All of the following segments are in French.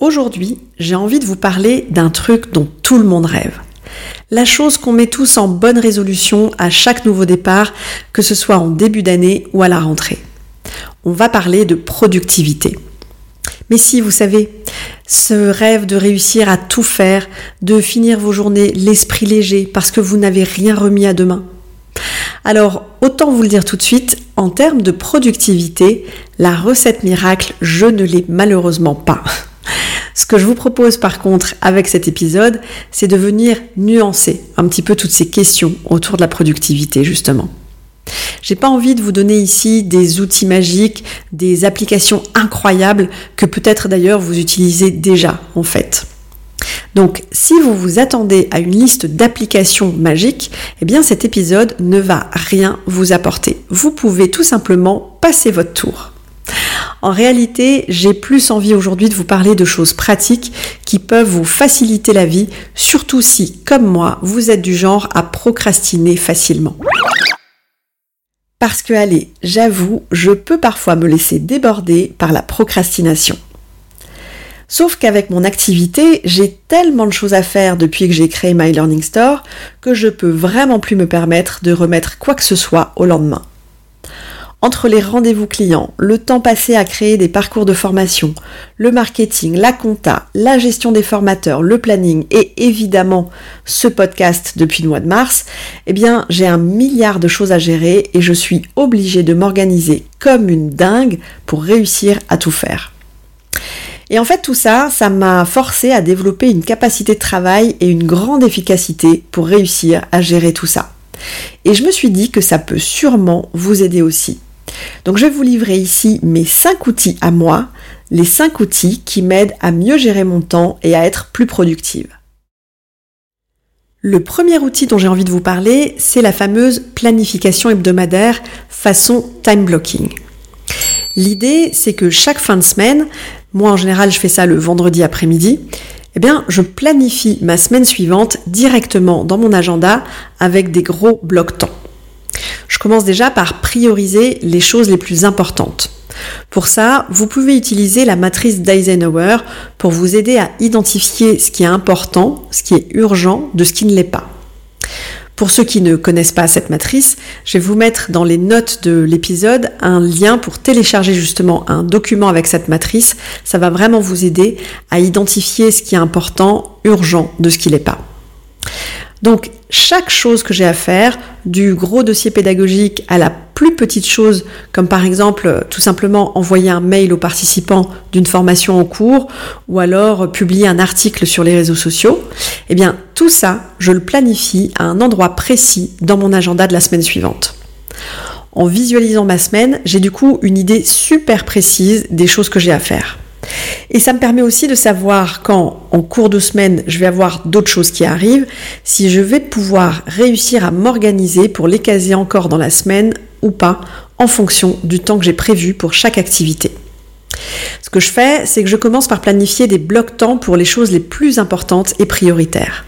Aujourd'hui, j'ai envie de vous parler d'un truc dont tout le monde rêve. La chose qu'on met tous en bonne résolution à chaque nouveau départ, que ce soit en début d'année ou à la rentrée. On va parler de productivité. Mais si, vous savez, ce rêve de réussir à tout faire, de finir vos journées l'esprit léger parce que vous n'avez rien remis à demain. Alors, autant vous le dire tout de suite, en termes de productivité, la recette miracle, je ne l'ai malheureusement pas. Ce que je vous propose par contre avec cet épisode, c'est de venir nuancer un petit peu toutes ces questions autour de la productivité justement. J'ai pas envie de vous donner ici des outils magiques, des applications incroyables que peut-être d'ailleurs vous utilisez déjà en fait. Donc, si vous vous attendez à une liste d'applications magiques, eh bien cet épisode ne va rien vous apporter. Vous pouvez tout simplement passer votre tour. En réalité, j'ai plus envie aujourd'hui de vous parler de choses pratiques qui peuvent vous faciliter la vie, surtout si, comme moi, vous êtes du genre à procrastiner facilement. Parce que, allez, j'avoue, je peux parfois me laisser déborder par la procrastination. Sauf qu'avec mon activité, j'ai tellement de choses à faire depuis que j'ai créé My Learning Store que je peux vraiment plus me permettre de remettre quoi que ce soit au lendemain. Entre les rendez-vous clients, le temps passé à créer des parcours de formation, le marketing, la compta, la gestion des formateurs, le planning et évidemment ce podcast depuis le mois de mars, eh bien j'ai un milliard de choses à gérer et je suis obligée de m'organiser comme une dingue pour réussir à tout faire. Et en fait, tout ça, ça m'a forcé à développer une capacité de travail et une grande efficacité pour réussir à gérer tout ça. Et je me suis dit que ça peut sûrement vous aider aussi. Donc je vais vous livrer ici mes 5 outils à moi, les 5 outils qui m'aident à mieux gérer mon temps et à être plus productive. Le premier outil dont j'ai envie de vous parler, c'est la fameuse planification hebdomadaire façon time blocking. L'idée, c'est que chaque fin de semaine, moi en général je fais ça le vendredi après-midi, eh bien je planifie ma semaine suivante directement dans mon agenda avec des gros blocs temps. Je commence déjà par prioriser les choses les plus importantes. Pour ça, vous pouvez utiliser la matrice d'Eisenhower pour vous aider à identifier ce qui est important, ce qui est urgent, de ce qui ne l'est pas. Pour ceux qui ne connaissent pas cette matrice, je vais vous mettre dans les notes de l'épisode un lien pour télécharger justement un document avec cette matrice. Ça va vraiment vous aider à identifier ce qui est important, urgent, de ce qui l'est pas. Donc chaque chose que j'ai à faire, du gros dossier pédagogique à la plus petite chose, comme par exemple tout simplement envoyer un mail aux participants d'une formation en cours, ou alors publier un article sur les réseaux sociaux, eh bien tout ça, je le planifie à un endroit précis dans mon agenda de la semaine suivante. En visualisant ma semaine, j'ai du coup une idée super précise des choses que j'ai à faire. Et ça me permet aussi de savoir quand, en cours de semaine, je vais avoir d'autres choses qui arrivent, si je vais pouvoir réussir à m'organiser pour les caser encore dans la semaine ou pas, en fonction du temps que j'ai prévu pour chaque activité. Ce que je fais, c'est que je commence par planifier des blocs temps pour les choses les plus importantes et prioritaires.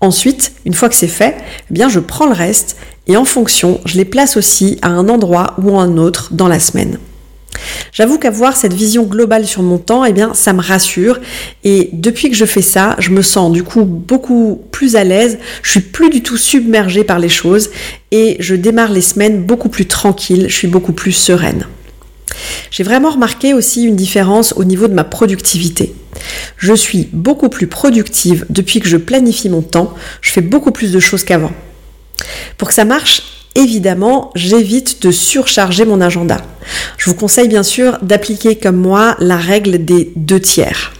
Ensuite, une fois que c'est fait, eh bien je prends le reste et en fonction, je les place aussi à un endroit ou à un autre dans la semaine. J'avoue qu'avoir cette vision globale sur mon temps, eh bien, ça me rassure. Et depuis que je fais ça, je me sens du coup beaucoup plus à l'aise. Je suis plus du tout submergée par les choses et je démarre les semaines beaucoup plus tranquille. Je suis beaucoup plus sereine. J'ai vraiment remarqué aussi une différence au niveau de ma productivité. Je suis beaucoup plus productive depuis que je planifie mon temps, je fais beaucoup plus de choses qu'avant. Pour que ça marche, évidemment, j'évite de surcharger mon agenda. Je vous conseille bien sûr d'appliquer comme moi la règle des deux tiers.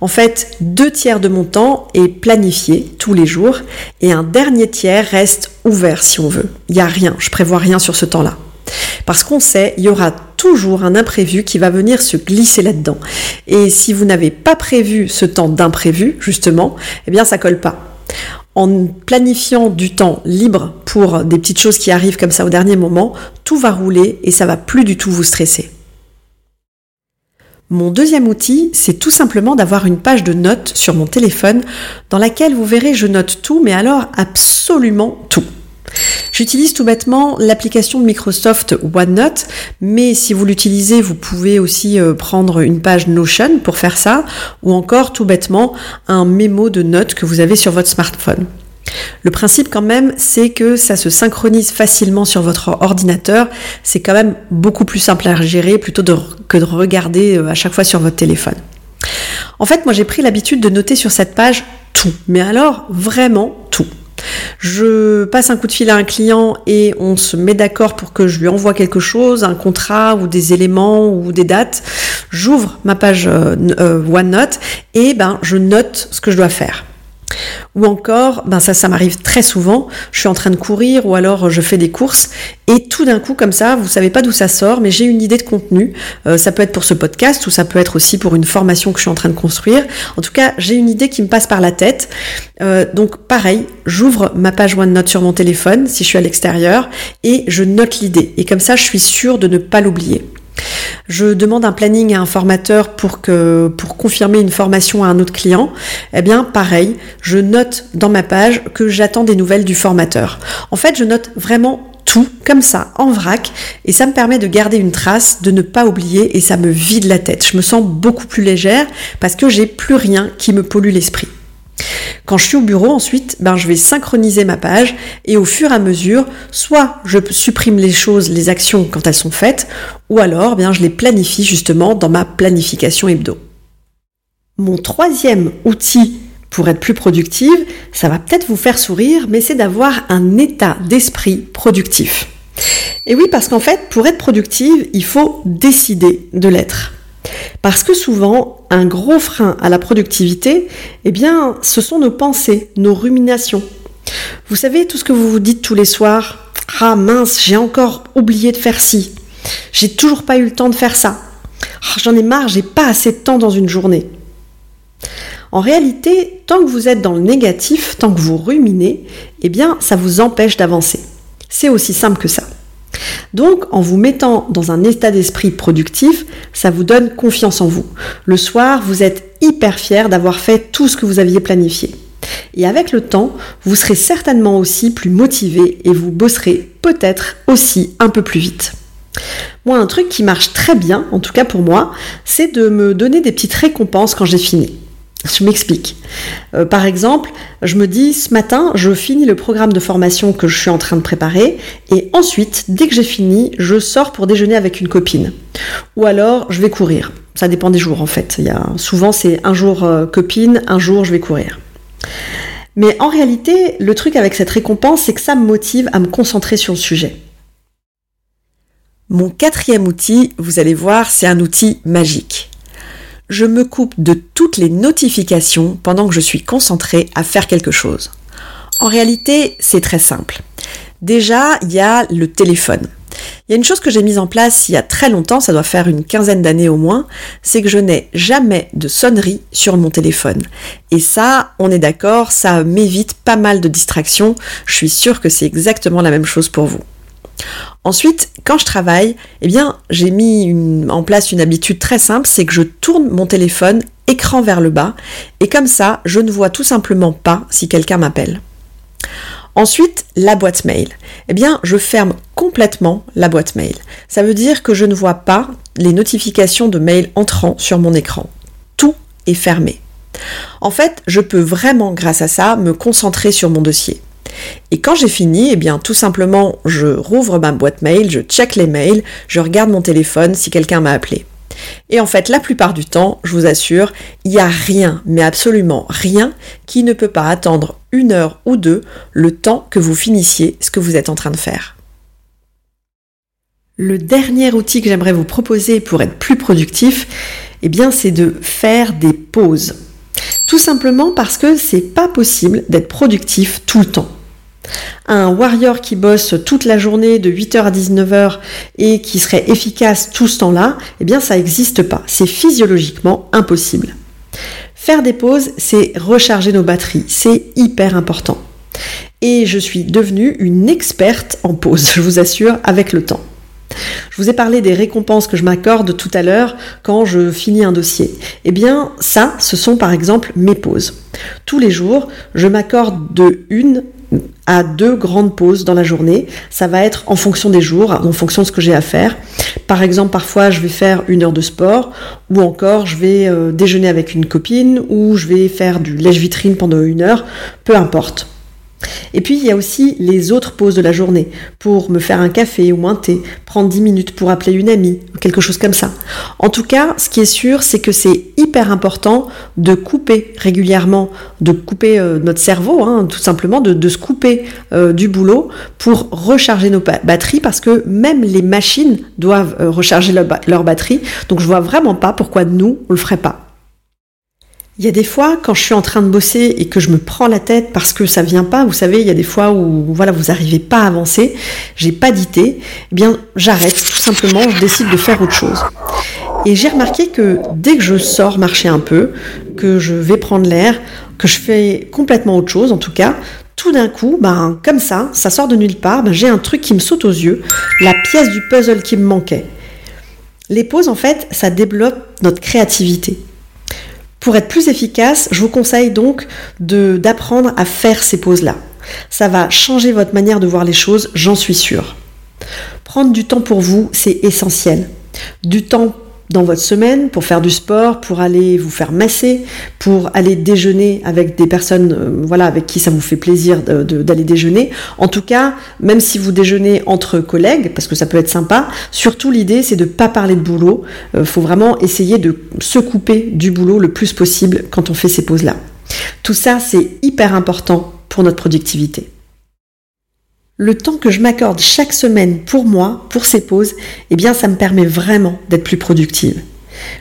En fait, deux tiers de mon temps est planifié tous les jours et un dernier tiers reste ouvert si on veut. Il n'y a rien, je prévois rien sur ce temps-là. Parce qu'on sait, il y aura toujours un imprévu qui va venir se glisser là-dedans. Et si vous n'avez pas prévu ce temps d'imprévu, justement, eh bien ça colle pas. En planifiant du temps libre pour des petites choses qui arrivent comme ça au dernier moment, tout va rouler et ça va plus du tout vous stresser. Mon deuxième outil, c'est tout simplement d'avoir une page de notes sur mon téléphone dans laquelle vous verrez je note tout, mais alors absolument tout. J'utilise tout bêtement l'application de Microsoft OneNote, mais si vous l'utilisez, vous pouvez aussi euh, prendre une page Notion pour faire ça, ou encore tout bêtement un mémo de notes que vous avez sur votre smartphone. Le principe quand même, c'est que ça se synchronise facilement sur votre ordinateur. C'est quand même beaucoup plus simple à gérer plutôt que de regarder euh, à chaque fois sur votre téléphone. En fait, moi j'ai pris l'habitude de noter sur cette page tout, mais alors vraiment tout. Je passe un coup de fil à un client et on se met d'accord pour que je lui envoie quelque chose, un contrat ou des éléments ou des dates. J'ouvre ma page euh, euh, OneNote et ben je note ce que je dois faire. Ou encore, ben ça, ça m'arrive très souvent, je suis en train de courir ou alors je fais des courses et tout d'un coup, comme ça, vous savez pas d'où ça sort, mais j'ai une idée de contenu. Euh, ça peut être pour ce podcast ou ça peut être aussi pour une formation que je suis en train de construire. En tout cas, j'ai une idée qui me passe par la tête. Euh, donc pareil, j'ouvre ma page OneNote sur mon téléphone si je suis à l'extérieur et je note l'idée. Et comme ça, je suis sûre de ne pas l'oublier. Je demande un planning à un formateur pour que pour confirmer une formation à un autre client. Eh bien, pareil, je note dans ma page que j'attends des nouvelles du formateur. En fait, je note vraiment tout comme ça en vrac et ça me permet de garder une trace, de ne pas oublier et ça me vide la tête. Je me sens beaucoup plus légère parce que j'ai plus rien qui me pollue l'esprit. Quand je suis au bureau ensuite, ben, je vais synchroniser ma page et au fur et à mesure, soit je supprime les choses, les actions quand elles sont faites, ou alors bien, je les planifie justement dans ma planification hebdo. Mon troisième outil pour être plus productive, ça va peut-être vous faire sourire, mais c'est d'avoir un état d'esprit productif. Et oui, parce qu'en fait, pour être productive, il faut décider de l'être. Parce que souvent, un gros frein à la productivité, eh bien, ce sont nos pensées, nos ruminations. Vous savez, tout ce que vous vous dites tous les soirs, ah mince, j'ai encore oublié de faire ci. J'ai toujours pas eu le temps de faire ça. Ah, j'en ai marre, j'ai pas assez de temps dans une journée. En réalité, tant que vous êtes dans le négatif, tant que vous ruminez, eh bien, ça vous empêche d'avancer. C'est aussi simple que ça. Donc, en vous mettant dans un état d'esprit productif, ça vous donne confiance en vous. Le soir, vous êtes hyper fier d'avoir fait tout ce que vous aviez planifié. Et avec le temps, vous serez certainement aussi plus motivé et vous bosserez peut-être aussi un peu plus vite. Moi, un truc qui marche très bien, en tout cas pour moi, c'est de me donner des petites récompenses quand j'ai fini. Je m'explique. Euh, par exemple, je me dis ce matin, je finis le programme de formation que je suis en train de préparer et ensuite, dès que j'ai fini, je sors pour déjeuner avec une copine. Ou alors, je vais courir. Ça dépend des jours en fait. Il y a, souvent, c'est un jour euh, copine, un jour, je vais courir. Mais en réalité, le truc avec cette récompense, c'est que ça me motive à me concentrer sur le sujet. Mon quatrième outil, vous allez voir, c'est un outil magique je me coupe de toutes les notifications pendant que je suis concentrée à faire quelque chose. En réalité, c'est très simple. Déjà, il y a le téléphone. Il y a une chose que j'ai mise en place il y a très longtemps, ça doit faire une quinzaine d'années au moins, c'est que je n'ai jamais de sonnerie sur mon téléphone. Et ça, on est d'accord, ça m'évite pas mal de distractions. Je suis sûre que c'est exactement la même chose pour vous. Ensuite, quand je travaille, eh bien, j'ai mis en place une habitude très simple, c'est que je tourne mon téléphone écran vers le bas, et comme ça, je ne vois tout simplement pas si quelqu'un m'appelle. Ensuite, la boîte mail. Eh bien, je ferme complètement la boîte mail. Ça veut dire que je ne vois pas les notifications de mail entrant sur mon écran. Tout est fermé. En fait, je peux vraiment, grâce à ça, me concentrer sur mon dossier. Et quand j'ai fini, eh bien tout simplement, je rouvre ma boîte mail, je check les mails, je regarde mon téléphone si quelqu'un m'a appelé. Et en fait, la plupart du temps, je vous assure, il n'y a rien, mais absolument rien, qui ne peut pas attendre une heure ou deux le temps que vous finissiez ce que vous êtes en train de faire. Le dernier outil que j'aimerais vous proposer pour être plus productif, eh bien, c'est de faire des pauses. Tout simplement parce que c'est pas possible d'être productif tout le temps. Un warrior qui bosse toute la journée de 8h à 19h et qui serait efficace tout ce temps-là, eh bien ça n'existe pas. C'est physiologiquement impossible. Faire des pauses, c'est recharger nos batteries. C'est hyper important. Et je suis devenue une experte en pause, je vous assure, avec le temps. Je vous ai parlé des récompenses que je m'accorde tout à l'heure quand je finis un dossier. Eh bien, ça, ce sont par exemple mes pauses. Tous les jours, je m'accorde de une à deux grandes pauses dans la journée. Ça va être en fonction des jours, en fonction de ce que j'ai à faire. Par exemple, parfois, je vais faire une heure de sport, ou encore, je vais euh, déjeuner avec une copine, ou je vais faire du lèche-vitrine pendant une heure, peu importe. Et puis il y a aussi les autres pauses de la journée, pour me faire un café ou un thé, prendre 10 minutes pour appeler une amie, quelque chose comme ça. En tout cas, ce qui est sûr, c'est que c'est hyper important de couper régulièrement, de couper euh, notre cerveau, hein, tout simplement, de, se couper euh, du boulot pour recharger nos batteries, parce que même les machines doivent euh, recharger leur, leur batterie. Donc je vois vraiment pas pourquoi nous, on le ferait pas. Il y a des fois, quand je suis en train de bosser et que je me prends la tête parce que ça vient pas, vous savez, il y a des fois où voilà, vous n'arrivez pas à avancer, j'ai pas d'idée, eh bien j'arrête tout simplement, je décide de faire autre chose. Et j'ai remarqué que dès que je sors marcher un peu, que je vais prendre l'air, que je fais complètement autre chose en tout cas, tout d'un coup, ben comme ça, ça sort de nulle part, ben, j'ai un truc qui me saute aux yeux, la pièce du puzzle qui me manquait. Les pauses en fait, ça développe notre créativité. Pour être plus efficace, je vous conseille donc d'apprendre à faire ces pauses-là. Ça va changer votre manière de voir les choses, j'en suis sûre. Prendre du temps pour vous, c'est essentiel. Du temps dans votre semaine pour faire du sport, pour aller vous faire masser, pour aller déjeuner avec des personnes euh, voilà, avec qui ça vous fait plaisir d'aller déjeuner. En tout cas, même si vous déjeunez entre collègues, parce que ça peut être sympa, surtout l'idée c'est de ne pas parler de boulot. Il euh, faut vraiment essayer de se couper du boulot le plus possible quand on fait ces pauses-là. Tout ça, c'est hyper important pour notre productivité le temps que je m'accorde chaque semaine pour moi, pour ces pauses, eh bien ça me permet vraiment d'être plus productive.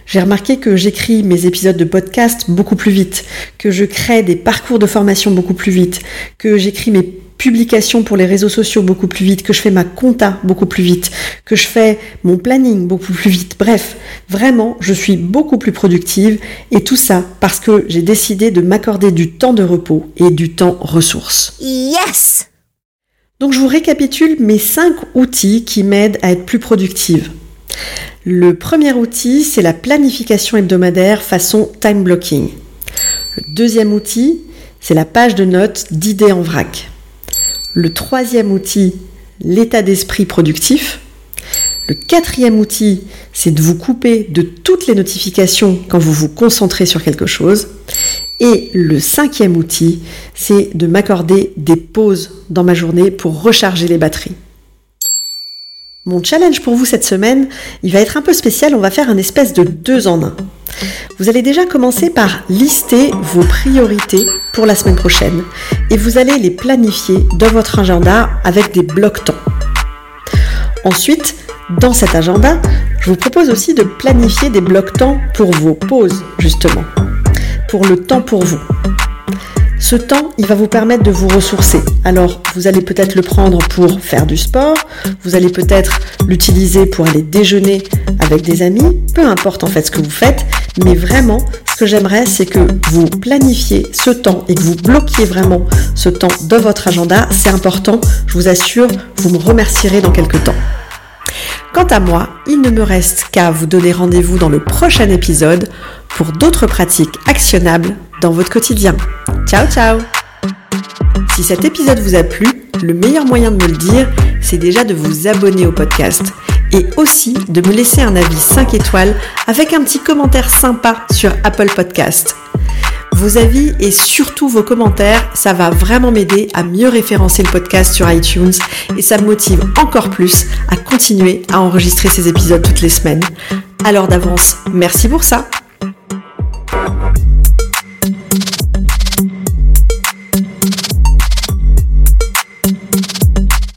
J'ai remarqué que j'écris mes épisodes de podcast beaucoup plus vite, que je crée des parcours de formation beaucoup plus vite, que j'écris mes publications pour les réseaux sociaux beaucoup plus vite, que je fais ma compta beaucoup plus vite, que je fais mon planning beaucoup plus vite. Bref, vraiment, je suis beaucoup plus productive et tout ça parce que j'ai décidé de m'accorder du temps de repos et du temps ressources. Yes donc je vous récapitule mes cinq outils qui m'aident à être plus productive. Le premier outil, c'est la planification hebdomadaire façon time blocking. Le deuxième outil, c'est la page de notes d'idées en vrac. Le troisième outil, l'état d'esprit productif. Le quatrième outil, c'est de vous couper de toutes les notifications quand vous vous concentrez sur quelque chose. Et le cinquième outil, c'est de m'accorder des pauses dans ma journée pour recharger les batteries. Mon challenge pour vous cette semaine, il va être un peu spécial, on va faire un espèce de deux en un. Vous allez déjà commencer par lister vos priorités pour la semaine prochaine et vous allez les planifier dans votre agenda avec des blocs temps. Ensuite, dans cet agenda, je vous propose aussi de planifier des blocs temps pour vos pauses, justement pour le temps pour vous. Ce temps, il va vous permettre de vous ressourcer. Alors, vous allez peut-être le prendre pour faire du sport, vous allez peut-être l'utiliser pour aller déjeuner avec des amis, peu importe en fait ce que vous faites, mais vraiment, ce que j'aimerais, c'est que vous planifiez ce temps et que vous bloquiez vraiment ce temps dans votre agenda. C'est important, je vous assure, vous me remercierez dans quelques temps. Quant à moi, il ne me reste qu'à vous donner rendez-vous dans le prochain épisode pour d'autres pratiques actionnables dans votre quotidien. Ciao ciao Si cet épisode vous a plu, le meilleur moyen de me le dire, c'est déjà de vous abonner au podcast et aussi de me laisser un avis 5 étoiles avec un petit commentaire sympa sur Apple Podcast. Vos avis et surtout vos commentaires, ça va vraiment m'aider à mieux référencer le podcast sur iTunes et ça me motive encore plus à continuer à enregistrer ces épisodes toutes les semaines. Alors d'avance, merci pour ça.